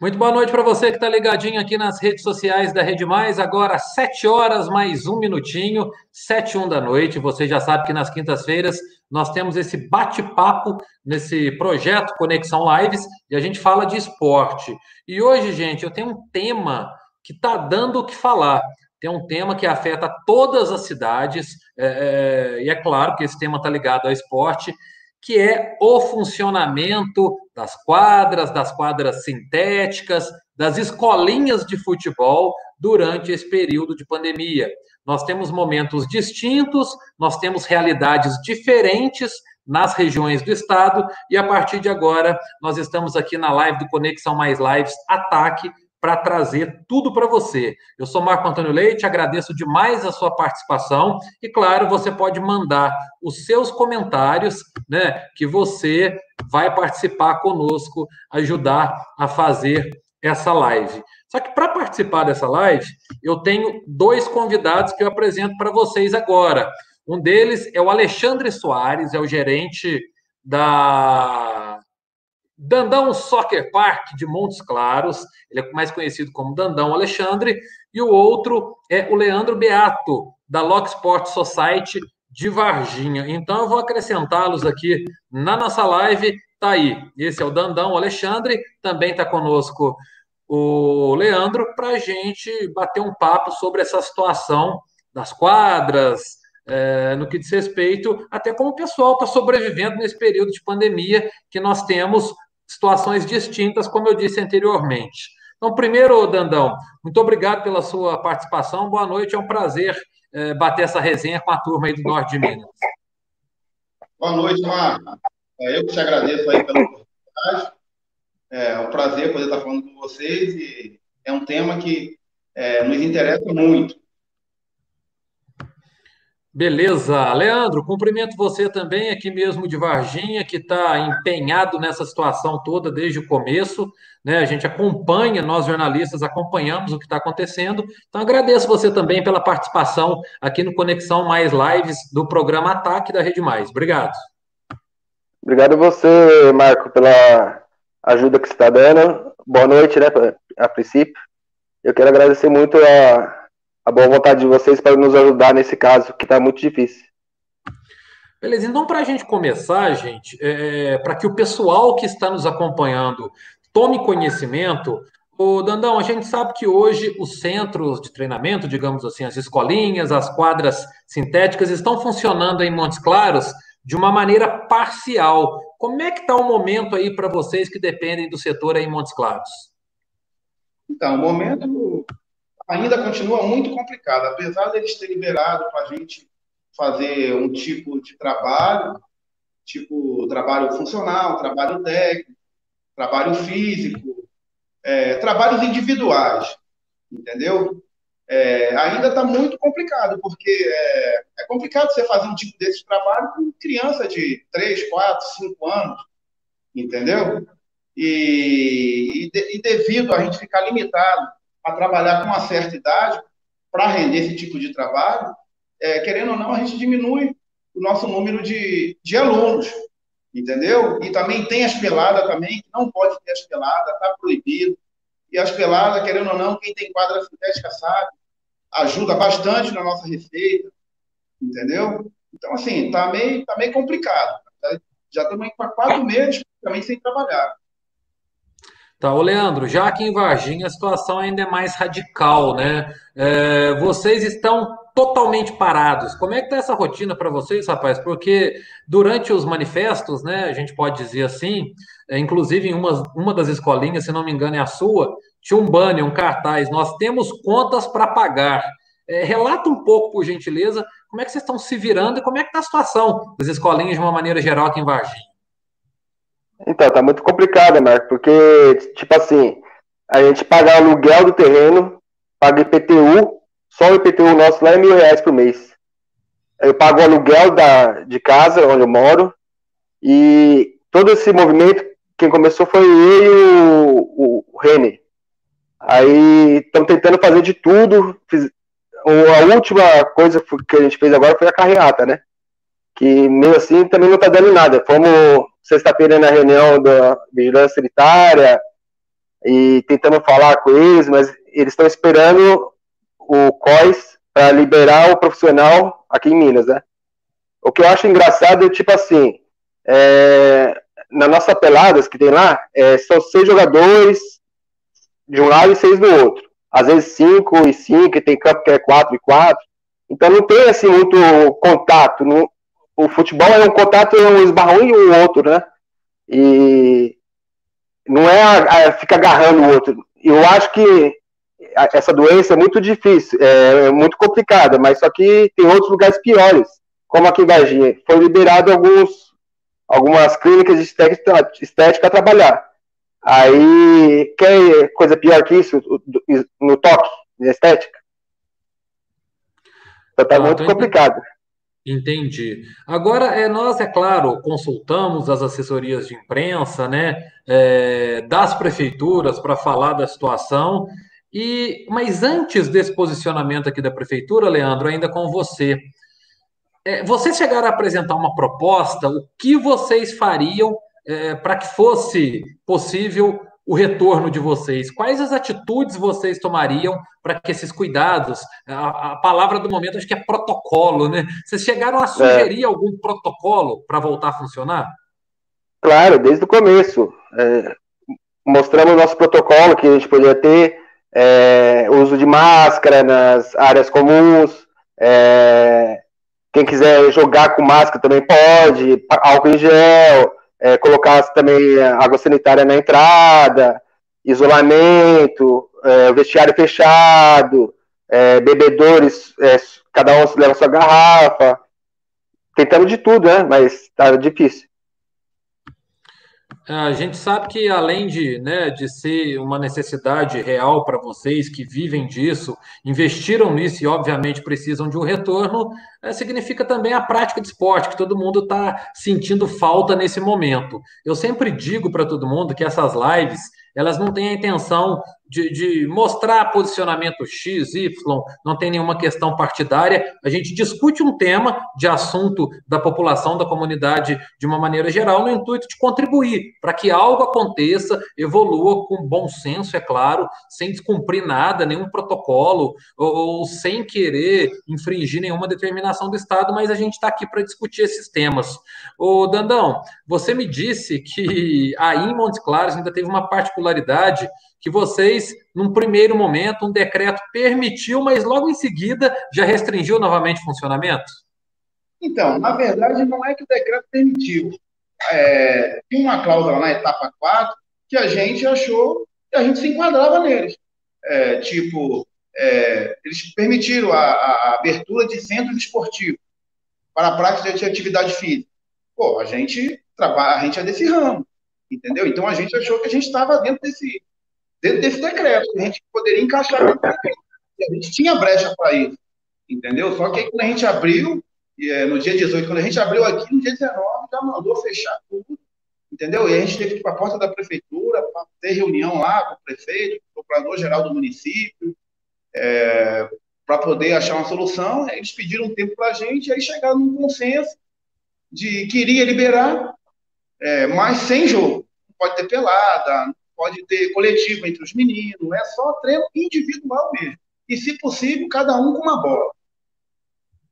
Muito boa noite para você que está ligadinho aqui nas redes sociais da Rede Mais. Agora, sete horas mais um minutinho, sete um da noite. Você já sabe que nas quintas-feiras nós temos esse bate-papo nesse projeto Conexão Lives e a gente fala de esporte. E hoje, gente, eu tenho um tema que está dando o que falar. Tem um tema que afeta todas as cidades, é, é, e é claro que esse tema está ligado ao esporte, que é o funcionamento das quadras, das quadras sintéticas, das escolinhas de futebol durante esse período de pandemia. Nós temos momentos distintos, nós temos realidades diferentes nas regiões do estado, e a partir de agora nós estamos aqui na live do Conexão Mais Lives Ataque para trazer tudo para você. Eu sou Marco Antônio Leite, agradeço demais a sua participação e, claro, você pode mandar os seus comentários, né, que você vai participar conosco, ajudar a fazer essa live. Só que para participar dessa live, eu tenho dois convidados que eu apresento para vocês agora. Um deles é o Alexandre Soares, é o gerente da Dandão Soccer Park de Montes Claros, ele é mais conhecido como Dandão Alexandre, e o outro é o Leandro Beato, da Lock Sport Society de Varginha. Então eu vou acrescentá-los aqui na nossa live. Tá aí. Esse é o Dandão Alexandre, também está conosco o Leandro para a gente bater um papo sobre essa situação das quadras, é, no que diz respeito até como o pessoal está sobrevivendo nesse período de pandemia que nós temos situações distintas, como eu disse anteriormente. Então, primeiro, Dandão, muito obrigado pela sua participação. Boa noite, é um prazer é, bater essa resenha com a turma aí do Norte de Minas. Boa noite, Marco. É, eu que te agradeço aí pela oportunidade. É um prazer poder estar falando com vocês e é um tema que é, nos interessa muito. Beleza. Leandro, cumprimento você também, aqui mesmo de Varginha, que está empenhado nessa situação toda desde o começo. Né? A gente acompanha, nós jornalistas acompanhamos o que está acontecendo. Então, agradeço você também pela participação aqui no Conexão Mais Lives do programa Ataque da Rede Mais. Obrigado. Obrigado a você, Marco, pela ajuda que você está dando. Boa noite, né, a princípio. Eu quero agradecer muito a a boa vontade de vocês para nos ajudar nesse caso, que está muito difícil. Beleza, então para a gente começar, gente, é, para que o pessoal que está nos acompanhando tome conhecimento, o Dandão, a gente sabe que hoje os centros de treinamento, digamos assim, as escolinhas, as quadras sintéticas estão funcionando em Montes Claros de uma maneira parcial. Como é que está o momento aí para vocês que dependem do setor aí em Montes Claros? Então, o momento ainda continua muito complicado, apesar deles terem liberado para a gente fazer um tipo de trabalho, tipo trabalho funcional, trabalho técnico, trabalho físico, é, trabalhos individuais, entendeu? É, ainda está muito complicado, porque é, é, complicado você fazer um tipo desse trabalho com criança de 3, 4, 5 anos, entendeu? E, e, de, e devido a gente ficar limitado a trabalhar com uma certa idade para render esse tipo de trabalho, é, querendo ou não, a gente diminui o nosso número de, de alunos, entendeu? E também tem as peladas também, que não pode ter as peladas, está proibido. E as peladas, querendo ou não, quem tem quadra sintética sabe, ajuda bastante na nossa receita, entendeu? Então, assim, tá meio, tá meio complicado. Já estamos há quatro meses praticamente sem trabalhar. Tá, ô Leandro, já aqui em Varginha a situação ainda é mais radical, né? É, vocês estão totalmente parados. Como é que tá essa rotina para vocês, rapaz? Porque durante os manifestos, né, a gente pode dizer assim, é, inclusive em uma, uma das escolinhas, se não me engano é a sua, tinha um banner, um cartaz, nós temos contas para pagar. É, relata um pouco, por gentileza, como é que vocês estão se virando e como é que está a situação das escolinhas de uma maneira geral aqui em Varginha. Então, tá muito complicado, Marco, porque, tipo assim, a gente paga aluguel do terreno, paga IPTU, só o IPTU nosso lá é mil reais por mês. Eu pago o aluguel da, de casa, onde eu moro, e todo esse movimento, quem começou foi eu e o, o. Aí estamos tentando fazer de tudo. Fiz, a última coisa que a gente fez agora foi a carreata, né? Que mesmo assim também não tá dando nada. Fomos sexta-feira na reunião da vigilância sanitária, e tentando falar com eles, mas eles estão esperando o COIS para liberar o profissional aqui em Minas, né? O que eu acho engraçado é tipo assim, é, na nossa peladas que tem lá, é, são seis jogadores de um lado e seis do outro. Às vezes cinco e cinco, e tem campo que é quatro e quatro. Então não tem assim muito contato. No, o futebol é um contato, um esbarrão e um outro, né? E não é a, a, fica agarrando o outro. Eu acho que essa doença é muito difícil, é, é, muito complicada, mas só que tem outros lugares piores, como aqui em Varginha. Foi liberado alguns, algumas clínicas de estética, estética a trabalhar. Aí, quer coisa pior que isso no toque, de estética? Então tá ah, muito complicado. Entendi. Agora, é, nós, é claro, consultamos as assessorias de imprensa, né, é, das prefeituras para falar da situação. E, mas antes desse posicionamento aqui da prefeitura, Leandro, ainda com você, é, vocês chegaram a apresentar uma proposta, o que vocês fariam é, para que fosse possível o retorno de vocês? Quais as atitudes vocês tomariam para que esses cuidados, a, a, palavra do momento acho que é protocolo, né? Vocês chegaram a sugerir é. algum protocolo para voltar a funcionar? Claro, desde o começo. É, mostramos o nosso protocolo que a gente poderia ter, é, uso de máscara nas áreas comuns, é, quem quiser jogar com máscara também pode, álcool em gel, é, colocar também água sanitária na entrada, isolamento, é, vestiário fechado, é, bebedores, é, cada um leva sua garrafa, tentando de tudo, né? Mas tá difícil. É, a gente sabe que além de, né, de ser uma necessidade real para vocês que vivem disso, investiram nisso e obviamente precisam de um retorno, é, significa também a prática de esporte, que todo mundo está sentindo falta nesse momento. Eu sempre digo para todo mundo que essas lives elas não têm a intenção de, de, mostrar posicionamento X, Y, não tem nenhuma questão partidária. A gente discute um tema de assunto da população, da comunidade de uma maneira geral, no intuito de contribuir para que algo aconteça, evolua com bom senso, é claro, sem descumprir nada, nenhum protocolo, ou, ou sem querer infringir nenhuma determinação do Estado, mas a gente está aqui para discutir esses temas. Ô, Dandão, você me disse que aí em Montes Claros ainda teve uma particularidade que vocês, num primeiro momento, um decreto permitiu, mas logo em seguida já restringiu novamente o funcionamento? Então, na verdade, não é que o decreto permitiu. É, tinha uma cláusula na etapa 4 que a gente achou que a gente se enquadrava neles. É, tipo, é, eles permitiram a, a, abertura de centros esportivos para a prática de atividade física. Pô, a gente trabalha, a gente é desse ramo, entendeu? Então a gente achou que a gente estava dentro desse, dentro desse decreto, a gente poderia encaixar dentro decreto. a gente tinha brecha para isso, entendeu? Só que aí, quando a gente abriu, é, no dia 18, quando a gente abriu aqui, no dia 19, já mandou fechar tudo, entendeu? E a gente teve que ir para a porta da prefeitura, para ter reunião lá com o prefeito, com o procurador-geral do município, é, para poder achar uma solução. Eles pediram um tempo para a gente, aí chegaram num consenso de que iria liberar, é, mas sem jogo. Não pode ter pelada, pode ter coletivo entre os meninos, é só treino individual mesmo. E, se possível, cada um com uma bola.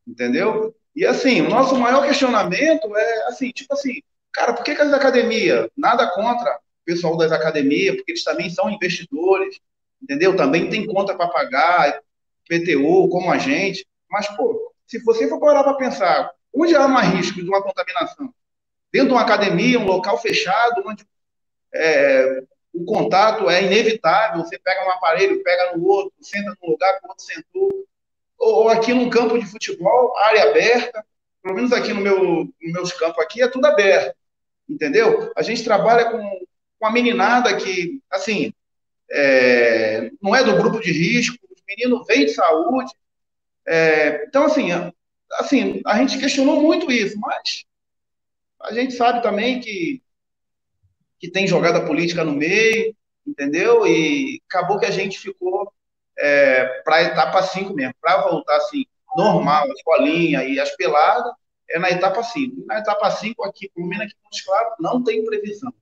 Entendeu? E assim, o nosso maior questionamento é assim, tipo assim, cara, por que, que as academias, nada contra o pessoal das academias, porque eles também são investidores, entendeu? Também tem conta para pagar, PTU, como a gente, mas, pô, se você for parar para pensar, onde há mais risco de uma contaminação? Dentro de uma academia, um local fechado, onde é, o contato é inevitável, você pega um aparelho, pega no outro, senta num lugar que o outro sentou, ou, aqui num campo de futebol, área aberta, pelo menos aqui no meu, no meus campos aqui, é tudo aberto, entendeu? A gente trabalha com, com a meninada que, assim, é, não é do grupo de risco, os meninos vêm de saúde, é, então, assim, assim, a gente questionou muito isso, mas a gente sabe também que que tem jogada política no meio, entendeu? E acabou que a gente ficou é, para a etapa 5 mesmo, para voltar assim, normal, a escolinha e as peladas, é na etapa 5. Na etapa 5, aqui, pelo menos aqui Claros, não tem previsão.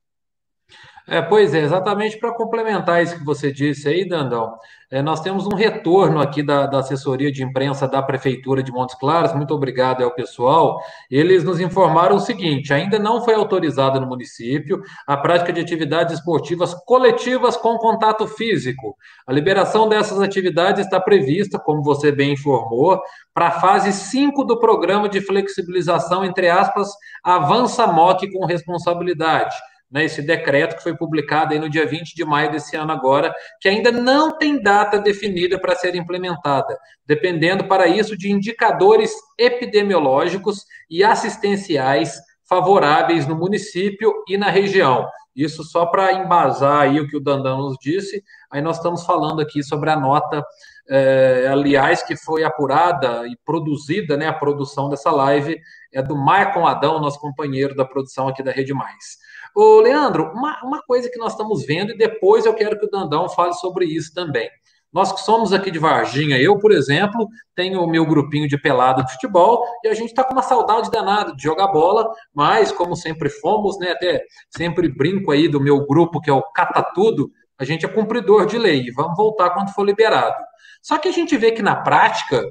É, pois é, exatamente para complementar isso que você disse aí, Dandão. É, nós temos um retorno aqui da, da, assessoria de imprensa da Prefeitura de Montes Claros, muito obrigado ao pessoal. Eles nos informaram o seguinte: ainda não foi autorizada no município a prática de atividades esportivas coletivas com contato físico. A liberação dessas atividades está prevista, como você bem informou, para a fase 5 do programa de flexibilização, entre aspas, Avança MOC com responsabilidade né, esse decreto que foi publicado aí no dia 20 de maio desse ano agora, que ainda não tem data definida para ser implementada, dependendo para isso de indicadores epidemiológicos e assistenciais favoráveis no município e na região. Isso só para embasar aí o que o Dandan nos disse, aí nós estamos falando aqui sobre a nota, é, aliás, que foi apurada e produzida, né, a produção dessa live é do Maicon Adão, nosso companheiro da produção aqui da Rede Mais. Ô, Leandro, uma, uma coisa que nós estamos vendo, e depois eu quero que o Dandão fale sobre isso também. Nós que somos aqui de Varginha, eu, por exemplo, tenho o meu grupinho de pelado de futebol e a gente está com uma saudade danada de jogar bola, mas como sempre fomos, né? Até sempre brinco aí do meu grupo, que é o Cata Tudo, a gente é cumpridor de lei, vamos voltar quando for liberado. Só que a gente vê que na prática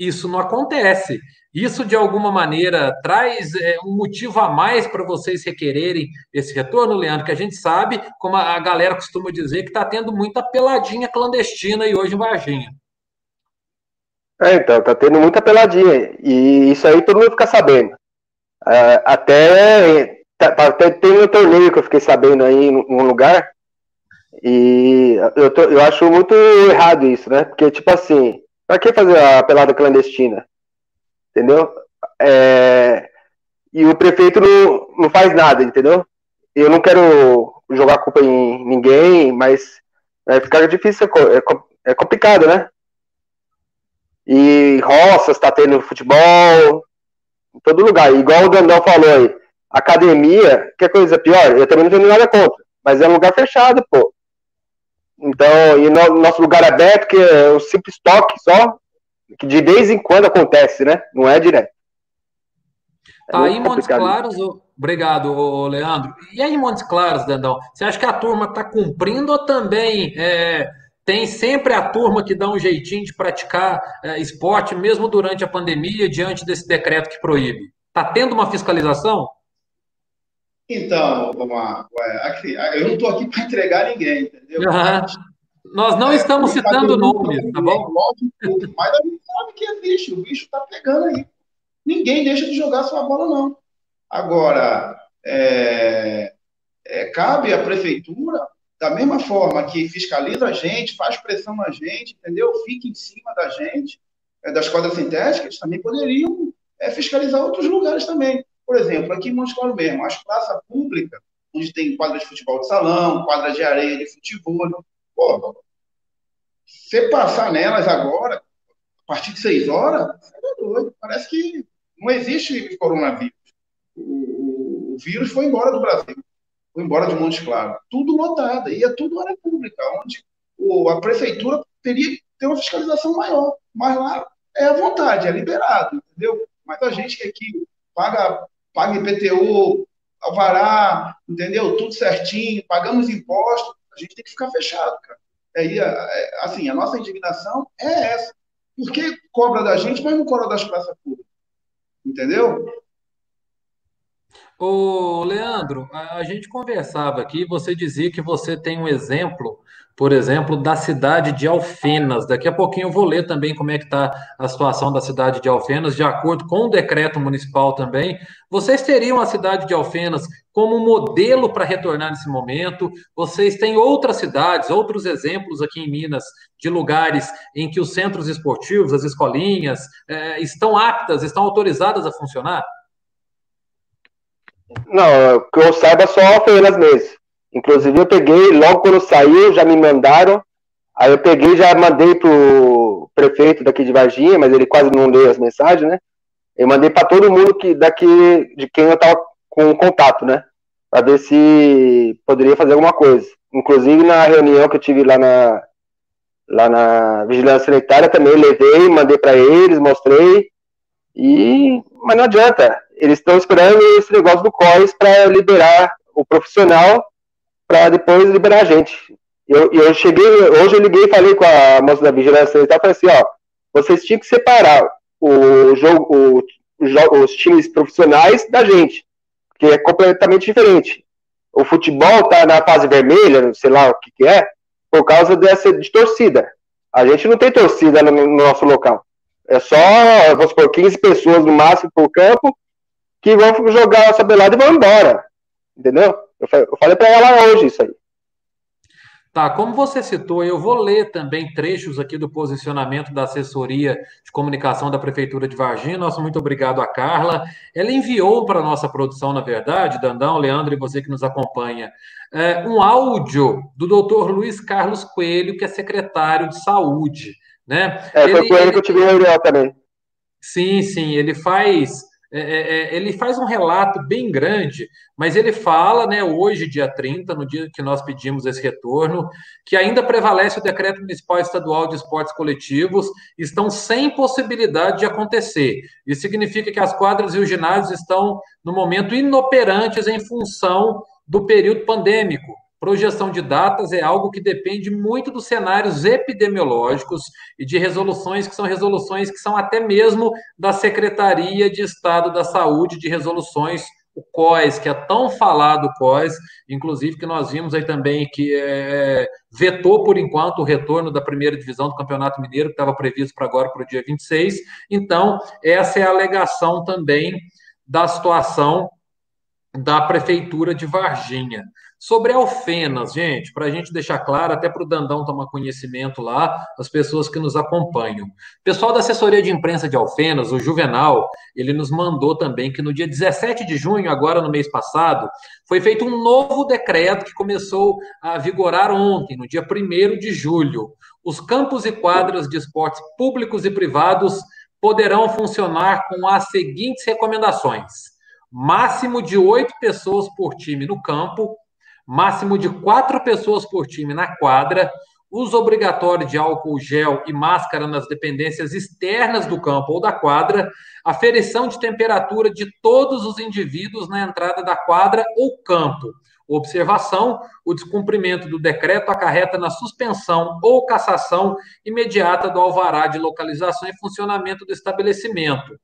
isso não acontece. Isso, de alguma maneira, traz é, um motivo a mais para vocês requererem esse retorno, Leandro, que a gente sabe, como a galera costuma dizer, que está tendo muita peladinha clandestina aí hoje em Varginha. É, então, está tendo muita peladinha. E isso aí todo mundo fica sabendo. É, até, tá, tá, até tem um torneio que eu fiquei sabendo aí em um lugar. E eu, tô, eu acho muito errado isso, né? Porque, tipo assim, para que fazer a pelada clandestina? entendeu? É, e o prefeito não, não faz nada, entendeu? Eu não quero jogar culpa em ninguém, mas é, fica difícil, é, é, é complicado, né? E roças tá tendo futebol, em todo lugar. Igual o Dandão falou aí, academia, que é coisa pior, eu também não tenho nada contra, mas é um lugar fechado, pô. Então, e no, nosso lugar aberto, que é um simples toque só, que de vez em quando acontece, né? Não é direto. É tá aí Montes Claros, obrigado, Leandro. E aí Montes Claros, Dandão, você acha que a turma está cumprindo ou também é, tem sempre a turma que dá um jeitinho de praticar é, esporte, mesmo durante a pandemia, diante desse decreto que proíbe? Está tendo uma fiscalização? Então, eu não estou aqui para entregar ninguém, entendeu? Uhum. Nós não é, estamos citando nomes, tá bom? Mas a gente sabe que é bicho, o bicho está pegando aí. Ninguém deixa de jogar sua bola, não. Agora, é, é, cabe à prefeitura, da mesma forma que fiscaliza a gente, faz pressão na gente, entendeu? Fica em cima da gente, é, das quadras sintéticas, também poderiam é, fiscalizar outros lugares também. Por exemplo, aqui em Monte Claro mesmo, as praças públicas, onde tem quadra de futebol de salão, quadra de areia de futebol, Pô, você passar nelas agora, a partir de seis horas, é doido. Parece que não existe coronavírus. O, vírus foi embora do Brasil, foi embora de Montes Claros. Tudo lotado, é tudo área pública, onde a prefeitura teria que ter uma fiscalização maior. Mas lá é à vontade, é liberado, entendeu? Mas a gente que aqui paga, paga IPTU, alvará, entendeu? Tudo certinho, pagamos impostos, a gente tem que ficar fechado, cara. Aí, é, é, assim, a nossa indignação é essa. Por que cobra da gente, mas não cobra das praças públicas? Entendeu? Ô, Leandro, a gente conversava aqui, você dizia que você tem um exemplo por exemplo, da cidade de Alfenas. Daqui a pouquinho eu vou ler também como é que está a situação da cidade de Alfenas, de acordo com o decreto municipal também. Vocês teriam a cidade de Alfenas como modelo para retornar nesse momento? Vocês têm outras cidades, outros exemplos aqui em Minas, de lugares em que os centros esportivos, as escolinhas, é, estão aptas, estão autorizadas a funcionar? Não, que eu saiba só Alfenas mesmo. Inclusive eu peguei, logo quando saiu, já me mandaram. Aí eu peguei já mandei pro prefeito daqui de Varginha, mas ele quase não leu as mensagens, né? Eu mandei para todo mundo que daqui de quem eu tava com contato, né? Para ver se poderia fazer alguma coisa. Inclusive na reunião que eu tive lá na lá na vigilância sanitária também levei, mandei para eles, mostrei. E mas não adianta. Eles estão esperando esse negócio do COIS para liberar o profissional para depois liberar a gente. Eu, eu cheguei, hoje eu liguei e falei com a moça da vigilância e tal, falei assim, ó, vocês tinham que separar o jogo, o, os times profissionais da gente, que é completamente diferente. O futebol tá na fase vermelha, sei lá o que, que é, por causa dessa de torcida. A gente não tem torcida no, no nosso local. É só, vamos supor, 15 pessoas no máximo por campo que vão jogar essa belada e vão embora. Entendeu? Eu, falei para ela hoje isso aí. Tá, como você citou, eu vou ler também trechos aqui do posicionamento da assessoria de comunicação da Prefeitura de Varginha. Nosso muito obrigado a Carla. Ela enviou para a nossa produção, na verdade, Dandão, Leandro e você que nos acompanha, é, um áudio do doutor Luiz Carlos Coelho, que é secretário de saúde. Né? É, foi ele, com ele que eu tive reunião também. Sim, sim, ele faz é, é, é, ele faz um relato bem grande, mas ele fala, né, hoje, dia 30, no dia que nós pedimos esse retorno, que ainda prevalece o decreto municipal estadual de esportes coletivos, estão sem possibilidade de acontecer. Isso significa que as quadras e os ginásios estão, no momento, inoperantes em função do período pandêmico. Projeção de datas é algo que depende muito dos cenários epidemiológicos e de resoluções que são resoluções que são até mesmo da Secretaria de Estado da Saúde, de resoluções, o COES, que é tão falado COES, inclusive que nós vimos aí também que é, vetou por enquanto o retorno da primeira divisão do Campeonato Mineiro, que estava previsto para agora, para o dia 26. Então, essa é a alegação também da situação da Prefeitura de Varginha. Sobre Alfenas, gente, para a gente deixar claro, até para o Dandão tomar conhecimento lá, as pessoas que nos acompanham. Pessoal da assessoria de imprensa de Alfenas, o Juvenal, ele nos mandou também que no dia 17 de junho, agora no mês passado, foi feito um novo decreto que começou a vigorar ontem, no dia 1 de julho. Os campos e quadras de esportes públicos e privados poderão funcionar com as seguintes recomendações: máximo de oito pessoas por time no campo máximo de quatro pessoas por time na quadra, uso obrigatório de álcool gel e máscara nas dependências externas do campo ou da quadra, aferição de temperatura de todos os indivíduos na entrada da quadra ou campo. Observação: o descumprimento do decreto acarreta na suspensão ou cassação imediata do alvará de localização e funcionamento do estabelecimento.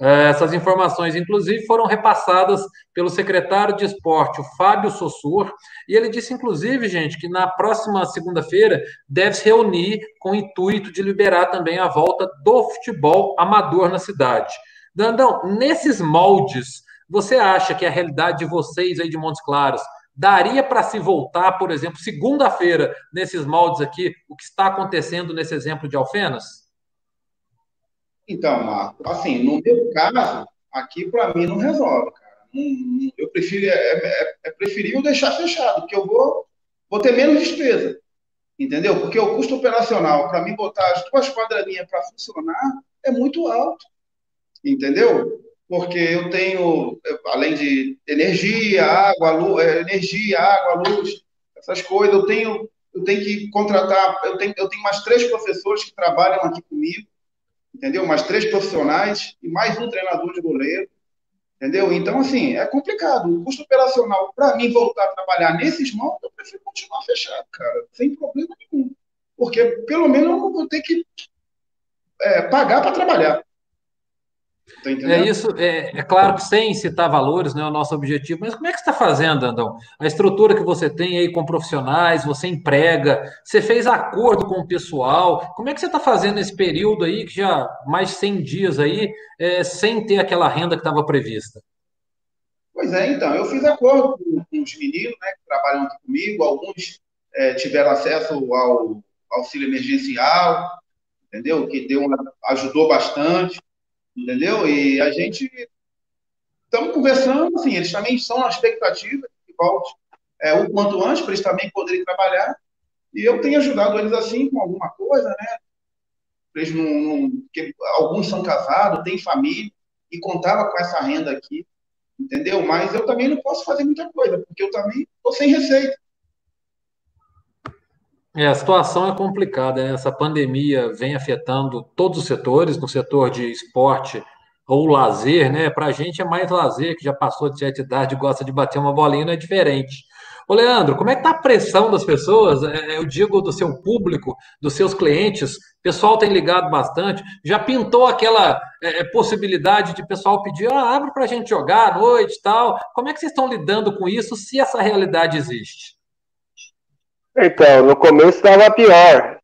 É, essas informações, inclusive, foram repassadas pelo secretário de esporte, o Fábio Sossur, e ele disse, inclusive, gente, que na próxima segunda-feira deve se reunir com o intuito de liberar também a volta do futebol amador na cidade. Dandão, nesses moldes, você acha que a realidade de vocês aí de Montes Claros daria para se voltar, por exemplo, segunda-feira, nesses moldes aqui, o que está acontecendo nesse exemplo de Alfenas? Então, Marco, assim, no meu caso, aqui para mim não resolve, cara. eu prefiro, é, é, é, preferível deixar fechado, porque eu vou, vou ter menos despesa, entendeu? Porque o custo operacional para mim botar as duas quadradinhas para funcionar é muito alto, entendeu? Porque eu tenho, além de energia, água, luz, é, energia, água, luz, essas coisas, eu tenho, eu tenho que contratar, eu tenho, eu tenho mais três professores que trabalham aqui comigo, entendeu? Mais três profissionais e mais um treinador de goleiro, entendeu? Então, assim, é complicado. O custo operacional, para mim, voltar a trabalhar nesses moldes, eu prefiro continuar fechado, cara, sem problema nenhum. Porque, pelo menos, eu não vou ter que é, pagar para trabalhar. É isso, é, é, claro que sem citar valores, não é o nosso objetivo, mas como é que você está fazendo, Andão? A estrutura que você tem aí com profissionais, você emprega, você fez acordo com o pessoal, como é que você está fazendo nesse período aí, que já mais 100 dias aí, é, sem ter aquela renda que estava prevista? Pois é, então, eu fiz acordo com, com os meninos né, que trabalham aqui comigo, alguns é, tiveram acesso ao auxílio emergencial, entendeu? Que deu uma, ajudou bastante entendeu? E a gente estamos conversando, assim, eles também estão na expectativa que volte é, o quanto antes, para eles também poderem trabalhar, e eu tenho ajudado eles assim com alguma coisa, né? Eles não, não alguns são casados, têm família, e contava com essa renda aqui, entendeu? Mas eu também não posso fazer muita coisa, porque eu também estou sem receita. É, a situação é complicada, né? essa pandemia vem afetando todos os setores, no setor de esporte ou lazer, né? Para a gente é mais lazer, que já passou de certa idade, gosta de bater uma bolinha, não é diferente. Ô, Leandro, como é que está a pressão das pessoas? É, eu digo do seu público, dos seus clientes. O pessoal tem ligado bastante. Já pintou aquela é, é possibilidade de pessoal pedir, ah, abre para a gente jogar à noite e tal. Como é que vocês estão lidando com isso, se essa realidade existe? Então, no começo estava pior.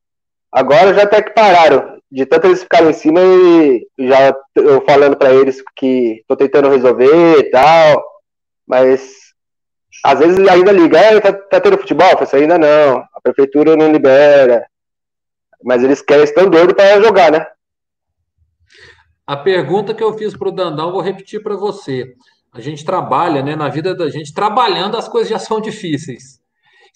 Agora já até que pararam. De tanto eles ficarem em cima e já eu falando para eles que estou tentando resolver e tal. Mas às vezes ainda liga, é, tá, tá tendo futebol? Eu falei, ainda não, a prefeitura não libera. Mas eles querem, estão doidos para jogar, né? A pergunta que eu fiz para o Dandão, vou repetir para você. A gente trabalha, né? Na vida da gente, trabalhando, as coisas já são difíceis.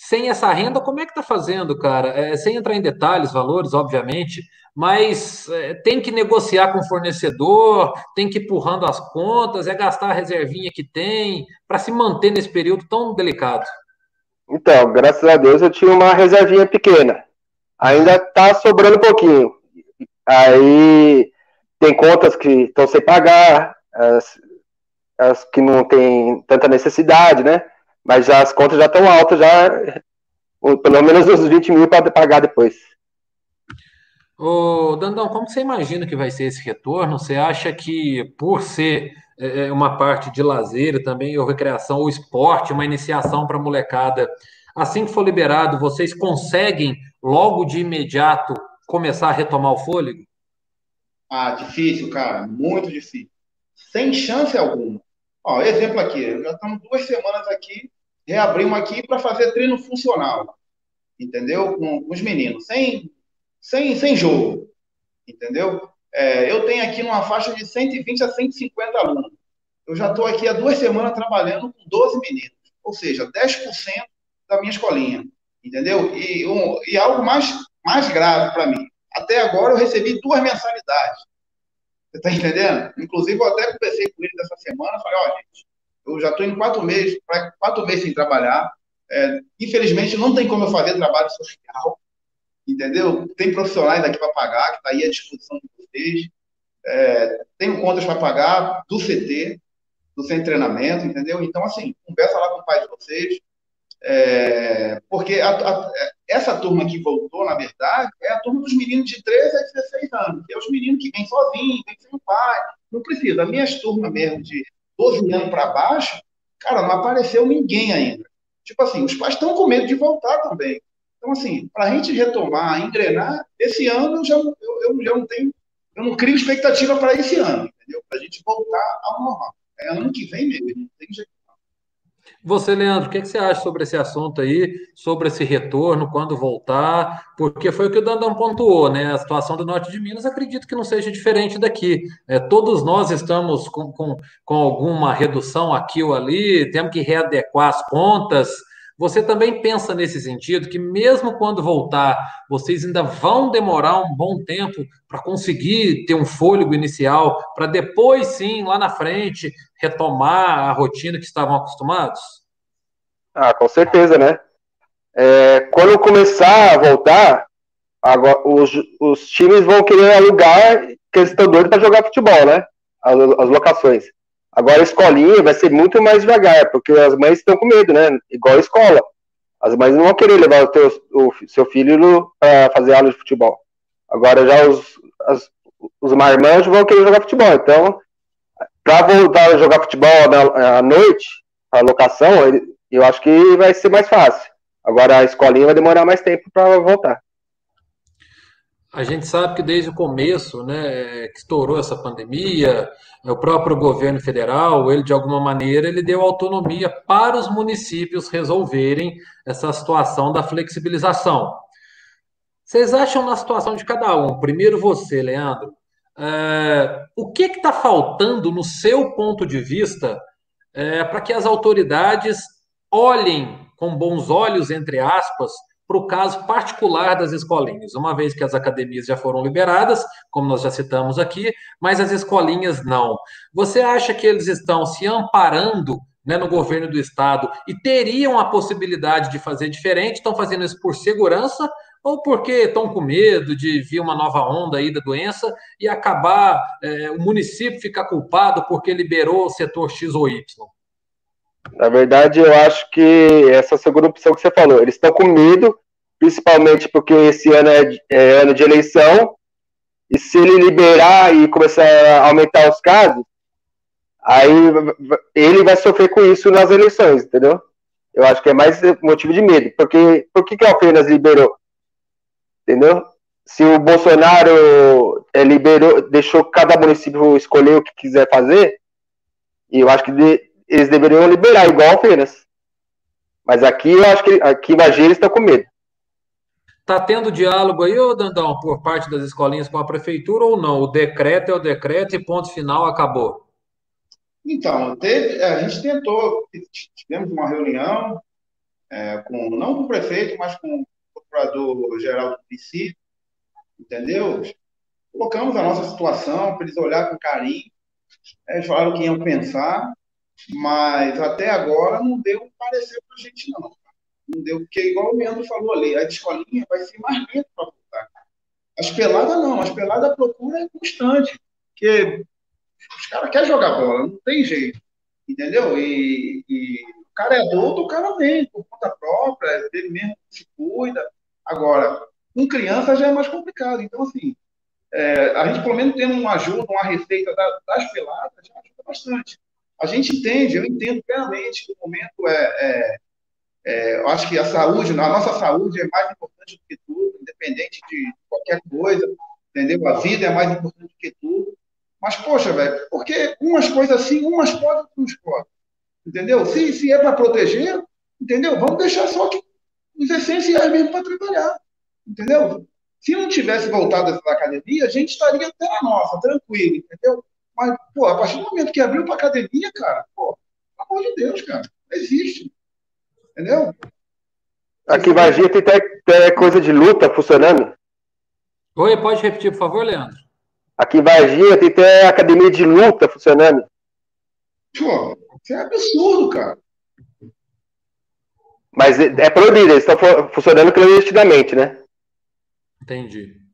Sem essa renda, como é que tá fazendo, cara? É, sem entrar em detalhes, valores, obviamente, mas é, tem que negociar com o fornecedor, tem que ir empurrando as contas, é gastar a reservinha que tem para se manter nesse período tão delicado. Então, graças a Deus eu tinha uma reservinha pequena. Ainda tá sobrando um pouquinho. Aí tem contas que estão sem pagar, as, as que não tem tanta necessidade, né? Mas as contas já estão altas, já pelo menos uns 20 mil para pagar depois. Ô, Dandão, como você imagina que vai ser esse retorno? Você acha que, por ser é, é uma parte de lazer também, ou recreação, ou esporte, uma iniciação para a molecada, assim que for liberado, vocês conseguem logo de imediato começar a retomar o fôlego? Ah, difícil, cara, muito difícil. Sem chance alguma. Ó, exemplo aqui, já estamos duas semanas aqui, reabrimos aqui para fazer treino funcional, entendeu? Com, com os meninos, sem sem, sem jogo, entendeu? É, eu tenho aqui uma faixa de 120 a 150 alunos. Eu já estou aqui há duas semanas trabalhando com 12 meninos, ou seja, 10% da minha escolinha, entendeu? E, um, e algo mais, mais grave para mim. Até agora eu recebi duas mensalidades. Você está entendendo? Inclusive, eu até conversei com eles essa semana, falei, ó, oh, gente, eu já estou em quatro meses, quatro meses sem trabalhar. É, infelizmente, não tem como eu fazer trabalho social entendeu? Tem profissionais aqui para pagar, que está aí à disposição de vocês. É, tenho contas para pagar do CT, do centro de treinamento, entendeu? Então, assim, conversa lá com o pai de vocês, é, porque a, a, essa turma que voltou, na verdade, é a turma dos meninos de 13 a 16 anos, que é os meninos que vêm sozinhos, vêm sem o pai, não precisa. As minhas turmas mesmo de 12 anos para baixo, cara, não apareceu ninguém ainda. Tipo assim, os pais estão com medo de voltar também. Então, assim, para a gente retomar, engrenar, esse ano eu já, eu, eu já não tenho, eu não crio expectativa para esse ano, entendeu? Para a gente voltar ao normal. É ano que vem mesmo, não tem jeito. Você, Leandro, o que, você acha sobre esse assunto aí, sobre esse retorno, quando voltar? Porque foi o que o Dandão pontuou, né? A situação do norte de Minas, acredito que não seja diferente daqui. É, todos nós estamos com, com, com alguma redução aqui ou ali, temos que readequar as contas, você também pensa nesse sentido que, mesmo quando voltar, vocês ainda vão demorar um bom tempo para conseguir ter um fôlego inicial, para depois, sim, lá na frente, retomar a rotina que estavam acostumados? Ah, com certeza, né? É, quando começar a voltar, agora, os, os times vão querer alugar, que eles estão doidos para jogar futebol, né? As, as locações. Agora a escolinha vai ser muito mais devagar, porque as mães estão com medo, né? Igual a escola. As mães não vão querer levar o, teu, o seu filho para fazer aula de futebol. Agora já os, as, os marmanjos vão querer jogar futebol. Então, para voltar a jogar futebol à noite, a locação, eu acho que vai ser mais fácil. Agora a escolinha vai demorar mais tempo para voltar. A gente sabe que desde o começo, né, que estourou essa pandemia, o próprio governo federal, ele de alguma maneira, ele deu autonomia para os municípios resolverem essa situação da flexibilização. Vocês acham na situação de cada um? Primeiro você, Leandro, é, o que está faltando no seu ponto de vista é, para que as autoridades olhem com bons olhos, entre aspas, para o caso particular das escolinhas, uma vez que as academias já foram liberadas, como nós já citamos aqui, mas as escolinhas não. Você acha que eles estão se amparando né, no governo do estado e teriam a possibilidade de fazer diferente? Estão fazendo isso por segurança ou porque estão com medo de vir uma nova onda aí da doença e acabar é, o município ficar culpado porque liberou o setor X ou Y? Na verdade, eu acho que essa segunda opção que você falou, eles estão com medo, principalmente porque esse ano é, é ano de eleição, e se ele liberar e começar a aumentar os casos, aí ele vai sofrer com isso nas eleições, entendeu? Eu acho que é mais motivo de medo. Porque por que, que Alfenas liberou? Entendeu? Se o Bolsonaro é, liberou, deixou cada município escolher o que quiser fazer, e eu acho que de, eles deveriam liberar, igual a Alfenas. Mas aqui eu acho que aqui em Magé eles estão com medo. Está tendo diálogo aí, ô Dandão, por parte das escolinhas com a prefeitura ou não? O decreto é o decreto e ponto final acabou. Então, teve, a gente tentou, tivemos uma reunião, é, com, não com o prefeito, mas com o procurador-geral do município, entendeu? Colocamos a nossa situação para eles olhar com carinho, é, eles falaram que iam pensar, mas até agora não deu parecer para a gente, não. Não deu, porque, igual o Leandro falou ali, a escolinha vai ser mais lenta para voltar. As peladas não, as peladas a procura é constante, porque os caras querem jogar bola, não tem jeito, entendeu? E, e, o cara é adulto, o cara vem por conta própria, ele mesmo se cuida. Agora, com criança já é mais complicado. Então, assim, é, a gente pelo menos tendo uma ajuda, uma receita das peladas, já ajuda bastante. A gente entende, eu entendo plenamente que o momento é, é, é, eu acho que a saúde, a nossa saúde é mais importante do que tudo, independente de qualquer coisa, entendeu? A vida é mais importante do que tudo. Mas, poxa, velho, porque umas coisas assim, umas podem, outras podem. Entendeu? Se, se é para proteger, entendeu? Vamos deixar só que os essenciais mesmo para trabalhar. Entendeu? Se não tivesse voltado da academia, a gente estaria até na nossa, tranquilo, entendeu? Mas, pô, a partir do momento que abriu para academia, cara, pô, pelo amor de Deus, cara, não existe. Entendeu? Aqui em Varginha tem até coisa de luta funcionando. Oi, pode repetir, por favor, Leandro? Aqui em Varginha tem até academia de luta funcionando. Pô, isso é absurdo, cara. Mas é, é proibido, eles estão funcionando clandestinamente, né? Entendi.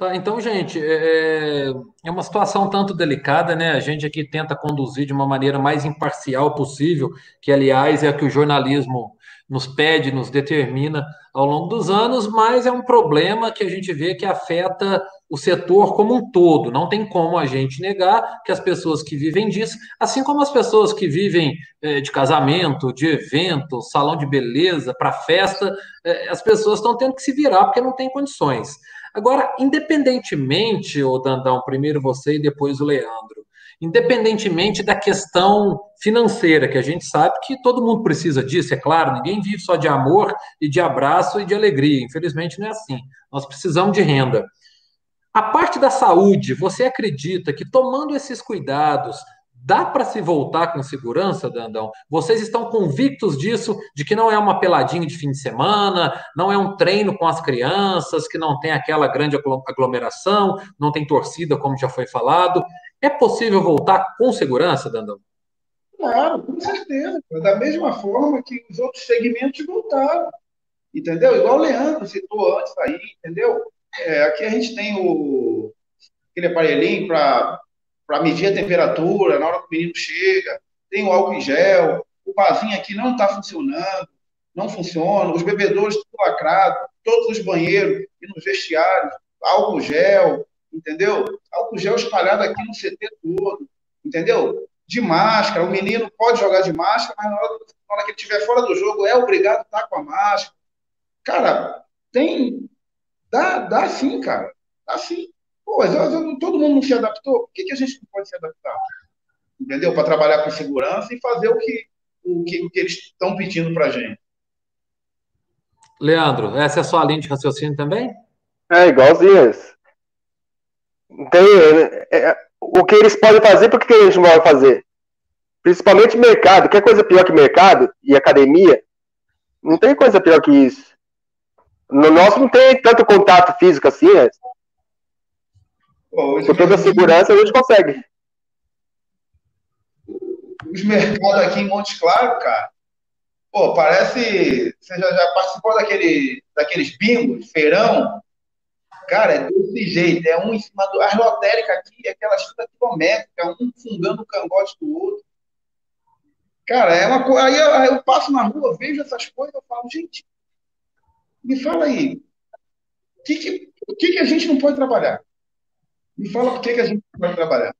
Tá, então, gente, é, é, é uma situação tanto delicada, né? A gente aqui tenta conduzir de uma maneira mais imparcial possível, que, aliás, é a que o jornalismo nos pede, nos determina ao longo dos anos, mas é um problema que a gente vê que afeta o setor como um todo. Não tem como a gente negar que as pessoas que vivem disso, assim como as pessoas que vivem é, de casamento, de evento, salão de beleza, para festa, é, as pessoas estão tendo que se virar porque não tem condições. Agora, independentemente, o Dandão, primeiro você e depois o Leandro, independentemente da questão financeira, que a gente sabe que todo mundo precisa disso, é claro, ninguém vive só de amor e de abraço e de alegria. Infelizmente não é assim. Nós precisamos de renda. A parte da saúde, você acredita que tomando esses cuidados, Dá para se voltar com segurança, Dandão? Vocês estão convictos disso, de que não é uma peladinha de fim de semana, não é um treino com as crianças, que não tem aquela grande aglomeração, não tem torcida, como já foi falado. É possível voltar com segurança, Dandão? Claro, com certeza. Da mesma forma que os outros segmentos voltaram. Entendeu? Igual o Leandro citou antes aí, entendeu? É, aqui a gente tem o, aquele aparelhinho para para medir a temperatura na hora que o menino chega, tem o álcool em gel, o barzinho aqui não está funcionando, não funciona, os bebedores tudo lacrado, todos os banheiros e nos vestiários, álcool gel, entendeu? Álcool gel espalhado aqui no CT todo, entendeu? De máscara, o menino pode jogar de máscara, mas na hora, na hora que ele estiver fora do jogo é obrigado a estar com a máscara. Cara, tem. Dá, dá sim, cara. Dá sim. Pô, todo mundo não se adaptou, por que, que a gente não pode se adaptar? Entendeu? Para trabalhar com segurança e fazer o que, o que, o que eles estão pedindo para a gente. Leandro, essa é a sua linha de raciocínio também? É, igualzinho. Tem, é, é, o que eles podem fazer, por que a gente não pode fazer? Principalmente mercado. Que é coisa pior que mercado e academia? Não tem coisa pior que isso. No nosso não tem tanto contato físico assim, né? Com toda a segurança a gente consegue. Os mercados aqui em Montes Claro, cara, pô, parece. Você já, já participou daquele, daqueles bingos, feirão? Cara, é desse jeito, é um em cima do. As lotéricas aqui é aquela chuta quilométrica, um fungando o cangote do outro. Cara, é uma coisa. Aí eu, eu passo na rua, vejo essas coisas, eu falo, gente, me fala aí, o que, que, que, que a gente não pode trabalhar? Me fala por que, que a gente pode trabalhar.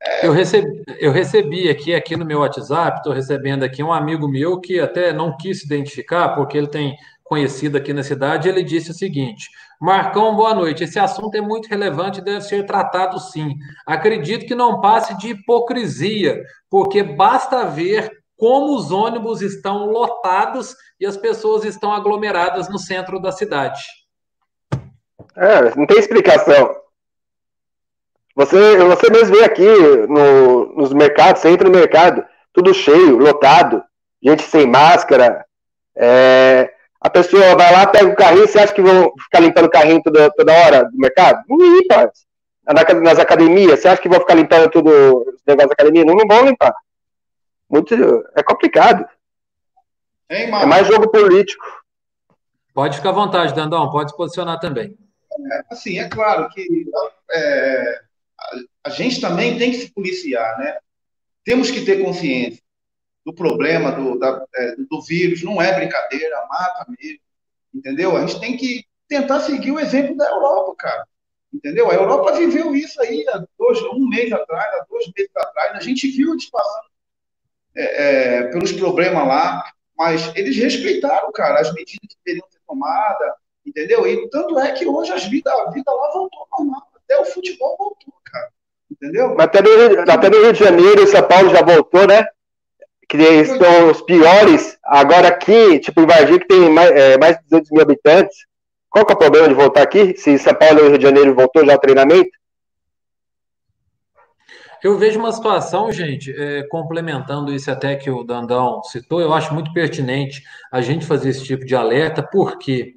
É... Eu, recebi, eu recebi aqui, aqui no meu WhatsApp, estou recebendo aqui um amigo meu que até não quis se identificar, porque ele tem conhecido aqui na cidade, ele disse o seguinte: Marcão, boa noite. Esse assunto é muito relevante e deve ser tratado sim. Acredito que não passe de hipocrisia, porque basta ver como os ônibus estão lotados e as pessoas estão aglomeradas no centro da cidade. É, não tem explicação. Você, você mesmo vê aqui no, nos mercados, você entra no mercado, tudo cheio, lotado, gente sem máscara. É, a pessoa vai lá, pega o carrinho, você acha que vão ficar limpando o carrinho toda, toda hora do mercado? Não limpa. Nas academias, você acha que vão ficar limpando tudo os negócios da academia? Não, não vão limpar muito. É complicado. Hein, é mais jogo político. Pode ficar à vontade, Dandão, pode se posicionar também. É, assim, é claro que é, a, gente também tem que se policiar, né? Temos que ter consciência do problema do, da, é, do vírus, não é brincadeira, mata mesmo, entendeu? A gente tem que tentar seguir o exemplo da Europa, cara. Entendeu? A Europa viveu isso aí há dois, um mês atrás, há dois meses atrás. A gente viu eles passando é, é, pelos problemas lá, mas eles respeitaram, cara, as medidas que deveriam ser tomadas, entendeu? E tanto é que hoje as vida, a vida lá voltou normal, até o futebol voltou, cara, entendeu? Mas até no, até no Rio de Janeiro e São Paulo já voltou, né? Que estão os piores. Agora aqui, tipo, em Varginha, que tem mais, é, mais de 200 mil habitantes, qual que é o problema de voltar aqui? Se São Paulo e Rio de Janeiro voltou já o treinamento? Eu vejo uma situação, gente, é, complementando isso até que o Dandão citou, eu acho muito pertinente a gente fazer esse tipo de alerta, porque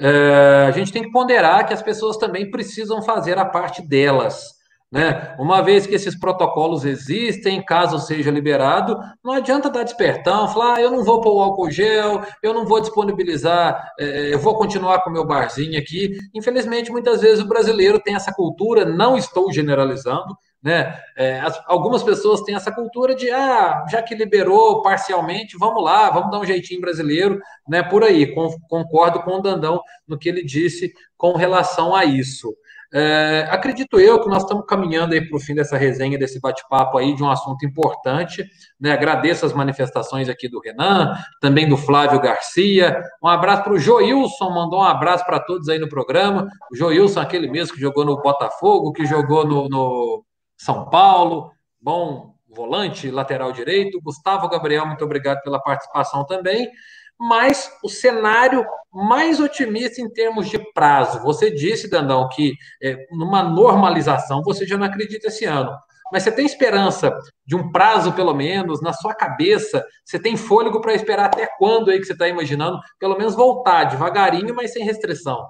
é, a gente tem que ponderar que as pessoas também precisam fazer a parte delas. Né? Uma vez que esses protocolos existem, caso seja liberado, não adianta dar despertão, falar, ah, eu não vou pôr o álcool gel, eu não vou disponibilizar, é, eu vou continuar com o meu barzinho aqui. Infelizmente, muitas vezes o brasileiro tem essa cultura, não estou generalizando, né? É, as, algumas pessoas têm essa cultura de, ah, já que liberou parcialmente, vamos lá, vamos dar um jeitinho brasileiro, né? Por aí, com, concordo com o Dandão no que ele disse com relação a isso. É, acredito eu que nós estamos caminhando aí para o fim dessa resenha, desse bate-papo aí de um assunto importante. Né? Agradeço as manifestações aqui do Renan, também do Flávio Garcia. Um abraço para o Joilson, mandou um abraço para todos aí no programa. O Joilson, aquele mesmo que jogou no Botafogo, que jogou no, no são Paulo, bom volante, lateral direito. Gustavo Gabriel, muito obrigado pela participação também. Mas o cenário mais otimista em termos de prazo. Você disse, Dandão, que é, numa normalização você já não acredita esse ano. Mas você tem esperança de um prazo, pelo menos, na sua cabeça? Você tem fôlego para esperar até quando aí que você está imaginando? Pelo menos voltar devagarinho, mas sem restrição.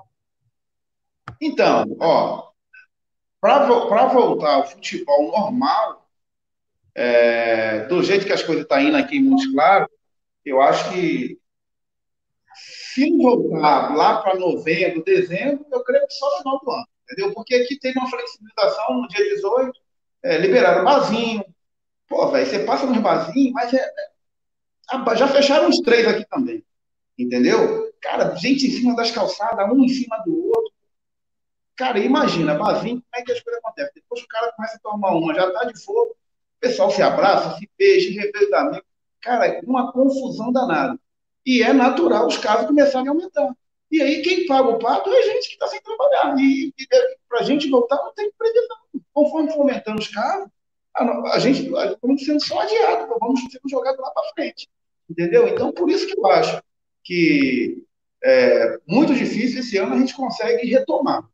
Então, ó, para voltar ao futebol normal, é, do jeito que as coisas estão tá indo aqui em Montes Claros, eu acho que se voltar lá para novembro, dezembro, eu creio que só final do ano, entendeu? Porque aqui teve uma flexibilização no dia 18, é, liberaram barzinho. Pô, velho, você passa nos barzinhos, mas é, é, já fecharam os três aqui também, entendeu? Cara, gente em cima das calçadas, um em cima do outro. Cara, imagina, barzinho, como é que as coisas acontecem? Depois o cara começa a tomar uma, já tá de fogo, o pessoal se abraça, se beija, revê amigos. Cara, é uma confusão danada. E é natural os casos começarem a aumentar. E aí quem paga o pato é a gente que está sem trabalhar. E, e para a gente voltar não tem previsão. Conforme for aumentando os casos, a, a gente estamos sendo só adiado, vamos ser jogados lá para frente. Entendeu? Então, por isso que eu acho que é muito difícil esse ano a gente consegue retomar.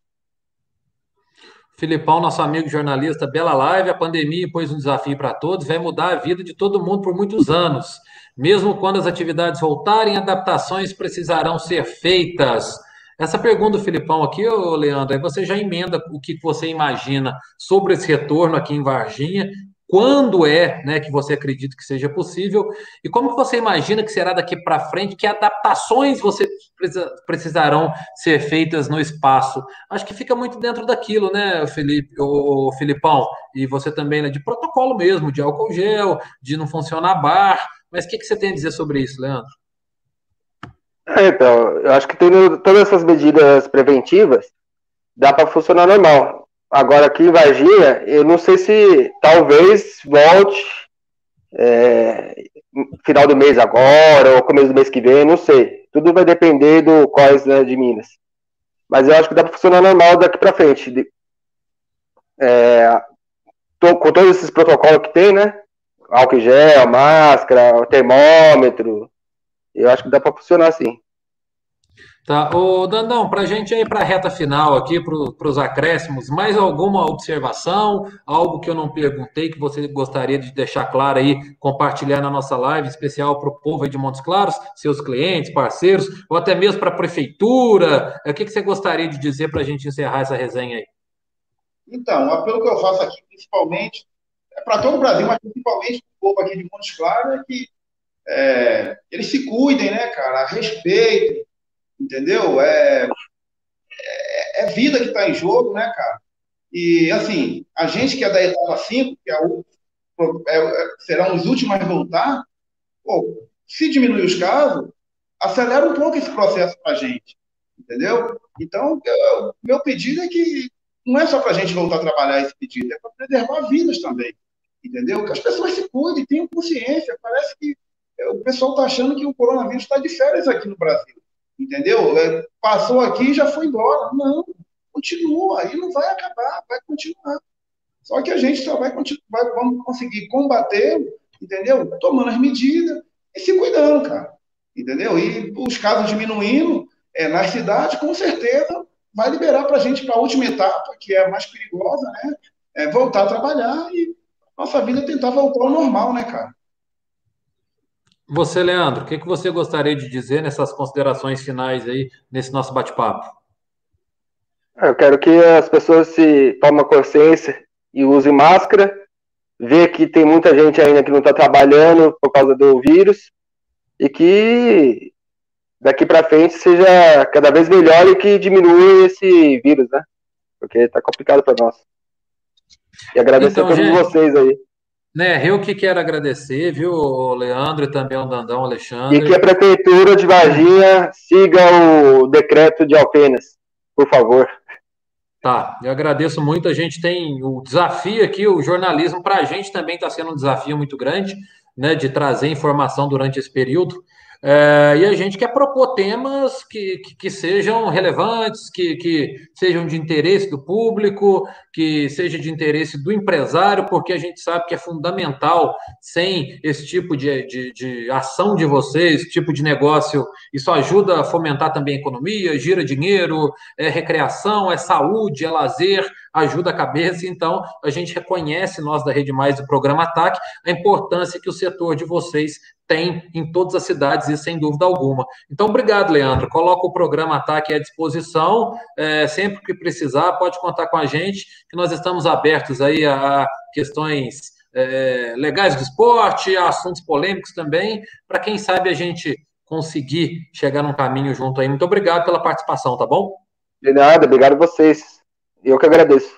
Filipão, nosso amigo jornalista, bela live. A pandemia pôs um desafio para todos, vai mudar a vida de todo mundo por muitos anos. Mesmo quando as atividades voltarem, adaptações precisarão ser feitas. Essa pergunta do Filipão aqui, ô Leandro, aí você já emenda o que você imagina sobre esse retorno aqui em Varginha quando é né, que você acredita que seja possível e como que você imagina que será daqui para frente, que adaptações você precisarão ser feitas no espaço. Acho que fica muito dentro daquilo, né, Felipe, o Filipão, e você também, né, de protocolo mesmo, de álcool gel, de não funcionar bar, Mas o que, que você tem a dizer sobre isso, Leandro? É, então, eu acho que tendo todas essas medidas preventivas, dá para funcionar normal. Agora, aqui em Varginha, eu não sei se talvez volte é, final do mês agora, ou começo do mês que vem, não sei. Tudo vai depender do COIS né, de Minas. Mas eu acho que dá para funcionar normal daqui para frente. É, tô, com todos esses protocolos que tem, né? Álcool gel, máscara, termômetro. Eu acho que dá para funcionar assim. Tá, ô Dandão, para a gente ir para a reta final aqui, para os acréscimos, mais alguma observação, algo que eu não perguntei que você gostaria de deixar claro aí, compartilhar na nossa live, especial para o povo aí de Montes Claros, seus clientes, parceiros, ou até mesmo para a prefeitura, o que, que você gostaria de dizer para a gente encerrar essa resenha aí? Então, apelo que eu faço aqui, principalmente, é para todo o Brasil, mas principalmente para o povo aqui de Montes Claros, é que é, eles se cuidem, né, cara, respeitem, entendeu? É, é, é vida que está em jogo, né, cara? E, assim, a gente que é da etapa 5, que é o, é, é, serão os últimos a voltar, pô, se diminuir os casos, acelera um pouco esse processo para a gente, entendeu? Então, o meu pedido é que não é só para a gente voltar a trabalhar esse pedido, é para preservar vidas também, entendeu? Que as pessoas se cuidem, tenham consciência. Parece que é, o pessoal está achando que o coronavírus está de férias aqui no Brasil entendeu? É, passou aqui e já foi embora. Não, continua, aí não vai acabar, vai continuar. Só que a gente só vai, vai vamos conseguir combater, entendeu? Tomando as medidas e se cuidando, cara. Entendeu? E os casos diminuindo é, nas cidades, com certeza vai liberar para a gente para a última etapa, que é a mais perigosa, né? É voltar a trabalhar e nossa vida tentar voltar ao normal, né, cara? Você, Leandro, o que, que você gostaria de dizer nessas considerações finais aí, nesse nosso bate-papo? Eu quero que as pessoas se tomem consciência e usem máscara, ver que tem muita gente ainda que não está trabalhando por causa do vírus e que daqui para frente seja cada vez melhor e que diminua esse vírus, né? Porque está complicado para nós. E agradecer então, a todos gente... vocês aí. Né, eu que quero agradecer, viu, Leandro e também o Dandão Alexandre. E que a Prefeitura de Varginha siga o decreto de Alpenas, por favor. Tá, eu agradeço muito. A gente tem o desafio aqui, o jornalismo para a gente também está sendo um desafio muito grande, né, de trazer informação durante esse período. É, e a gente quer propor temas que, que, que sejam relevantes, que, que, sejam de interesse do público, que seja de interesse do empresário, porque a gente sabe que é fundamental, sem esse tipo de, de, de ação de vocês, esse tipo de negócio, isso ajuda a fomentar também a economia, gira dinheiro, é recreação, é saúde, é lazer, ajuda a cabeça. Então, a gente reconhece, nós da Rede Mais do programa Ataque, a importância que o setor de vocês tem em todas as cidades, isso sem dúvida alguma. Então, obrigado, Leandro. Coloca o programa Ataque à disposição. É, sempre que precisar, pode contar com a gente, que nós estamos abertos aí a questões é, legais do esporte, a assuntos polêmicos também, para quem sabe a gente conseguir chegar num caminho junto aí. Muito obrigado pela participação, tá bom? De nada, obrigado a vocês. Eu que agradeço.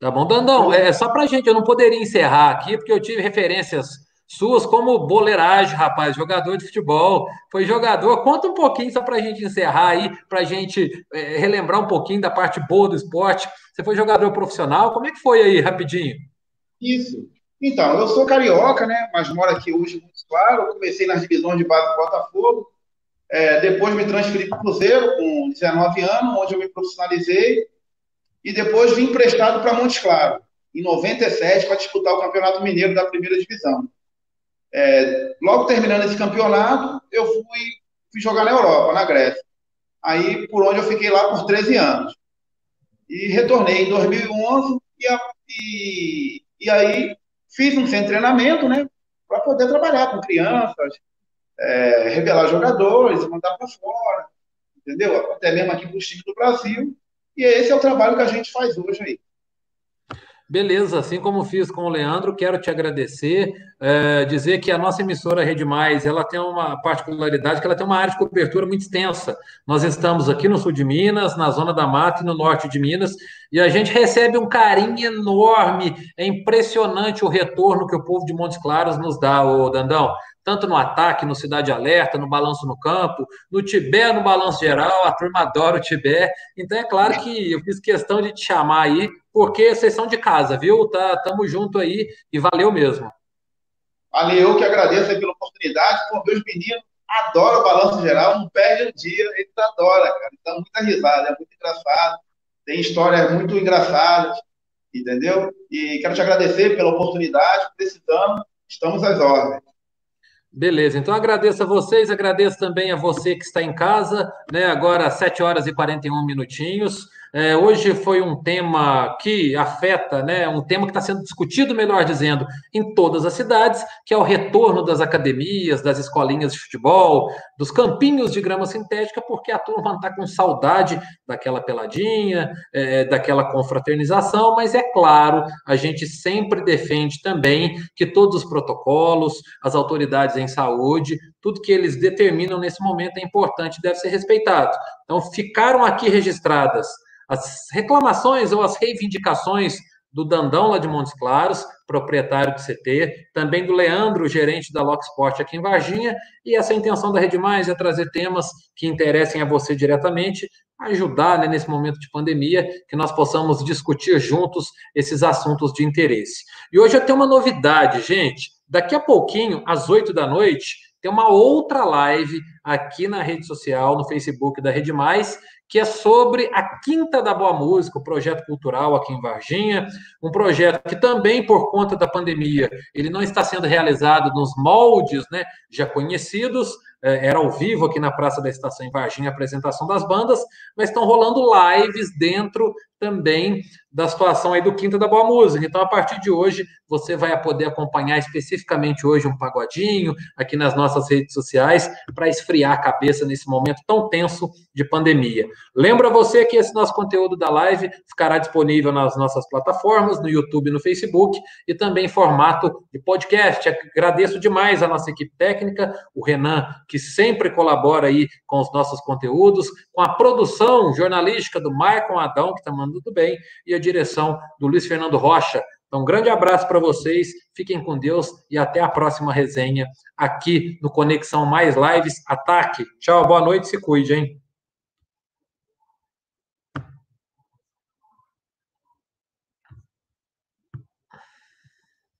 Tá bom, Dandão. É só para a gente, eu não poderia encerrar aqui, porque eu tive referências suas como boleiragem, rapaz, jogador de futebol, foi jogador. Conta um pouquinho só para a gente encerrar aí, para a gente é, relembrar um pouquinho da parte boa do esporte. Você foi jogador profissional, como é que foi aí, rapidinho? Isso. Então, eu sou carioca, né? Mas moro aqui hoje muito claro. Eu comecei nas divisões de base do Botafogo. É, depois me transferi para o Cruzeiro com 19 anos, onde eu me profissionalizei. E depois vim emprestado para Montes Claros, em 97, para disputar o Campeonato Mineiro da primeira divisão. É, logo terminando esse campeonato, eu fui, fui jogar na Europa, na Grécia. Aí, por onde eu fiquei lá por 13 anos. E retornei em 2011 e, e, e aí fiz um sem treinamento, né? Para poder trabalhar com crianças, é, revelar jogadores, mandar para fora, entendeu? Até mesmo aqui para os times do Brasil. E esse é o trabalho que a gente faz hoje aí. Beleza, assim como fiz com o Leandro, quero te agradecer, é, dizer que a nossa emissora Rede Mais, ela tem uma particularidade que ela tem uma área de cobertura muito extensa. Nós estamos aqui no sul de Minas, na zona da mata e no norte de Minas, e a gente recebe um carinho enorme, é impressionante o retorno que o povo de Montes Claros nos dá, ô Dandão. tanto no ataque, no Cidade Alerta, no Balanço no Campo, no Tibé, no Balanço Geral, a turma adora o Tibé. Então é claro que eu fiz questão de te chamar aí, porque vocês são de casa, viu? Tá, tamo junto aí e valeu mesmo. Valeu, eu que agradeço pela oportunidade. Pô, meus meninos adoram o Balanço Geral, não perde um dia, eles adoram, cara. Então, muita risada, é muito engraçado, tem histórias muito engraçadas, entendeu? E quero te agradecer pela oportunidade, precisando, estamos às ordens. Beleza, então agradeço a vocês, agradeço também a você que está em casa, né? Agora 7 horas e 41 minutinhos. É, hoje foi um tema que afeta, né, um tema que está sendo discutido, melhor dizendo, em todas as cidades, que é o retorno das academias, das escolinhas de futebol, dos campinhos de grama sintética, porque a turma está com saudade daquela peladinha, é, daquela confraternização, mas é claro, a gente sempre defende também que todos os protocolos, as autoridades em saúde, tudo que eles determinam nesse momento é importante, deve ser respeitado. Então, ficaram aqui registradas as reclamações ou as reivindicações do Dandão lá de Montes Claros, proprietário do CT, também do Leandro, gerente da Locksport aqui em Varginha, e essa intenção da Rede Mais é trazer temas que interessem a você diretamente, ajudar né, nesse momento de pandemia, que nós possamos discutir juntos esses assuntos de interesse. E hoje eu tenho uma novidade, gente. Daqui a pouquinho, às oito da noite, tem uma outra live aqui na rede social, no Facebook da Rede Mais, que é sobre a Quinta da Boa Música, o projeto cultural aqui em Varginha, um projeto que também, por conta da pandemia, ele não está sendo realizado nos moldes né, já conhecidos, era ao vivo aqui na Praça da Estação em Varginha a apresentação das bandas, mas estão rolando lives dentro também da situação aí do Quinta da Boa Música. Então, a partir de hoje, você vai poder acompanhar especificamente hoje um pagodinho aqui nas nossas redes sociais para esfriar a cabeça nesse momento tão tenso de pandemia. Lembra você que esse nosso conteúdo da live ficará disponível nas nossas plataformas, no YouTube e no Facebook, e também em formato de podcast. Agradeço demais a nossa equipe técnica, o Renan, que sempre colabora aí com os nossos conteúdos, com a produção jornalística do Maicon Adão, que está mandando bem, e a direção do Luiz Fernando Rocha. Então, um grande abraço para vocês, fiquem com Deus e até a próxima resenha aqui no Conexão Mais Lives Ataque. Tchau, boa noite, se cuide, hein?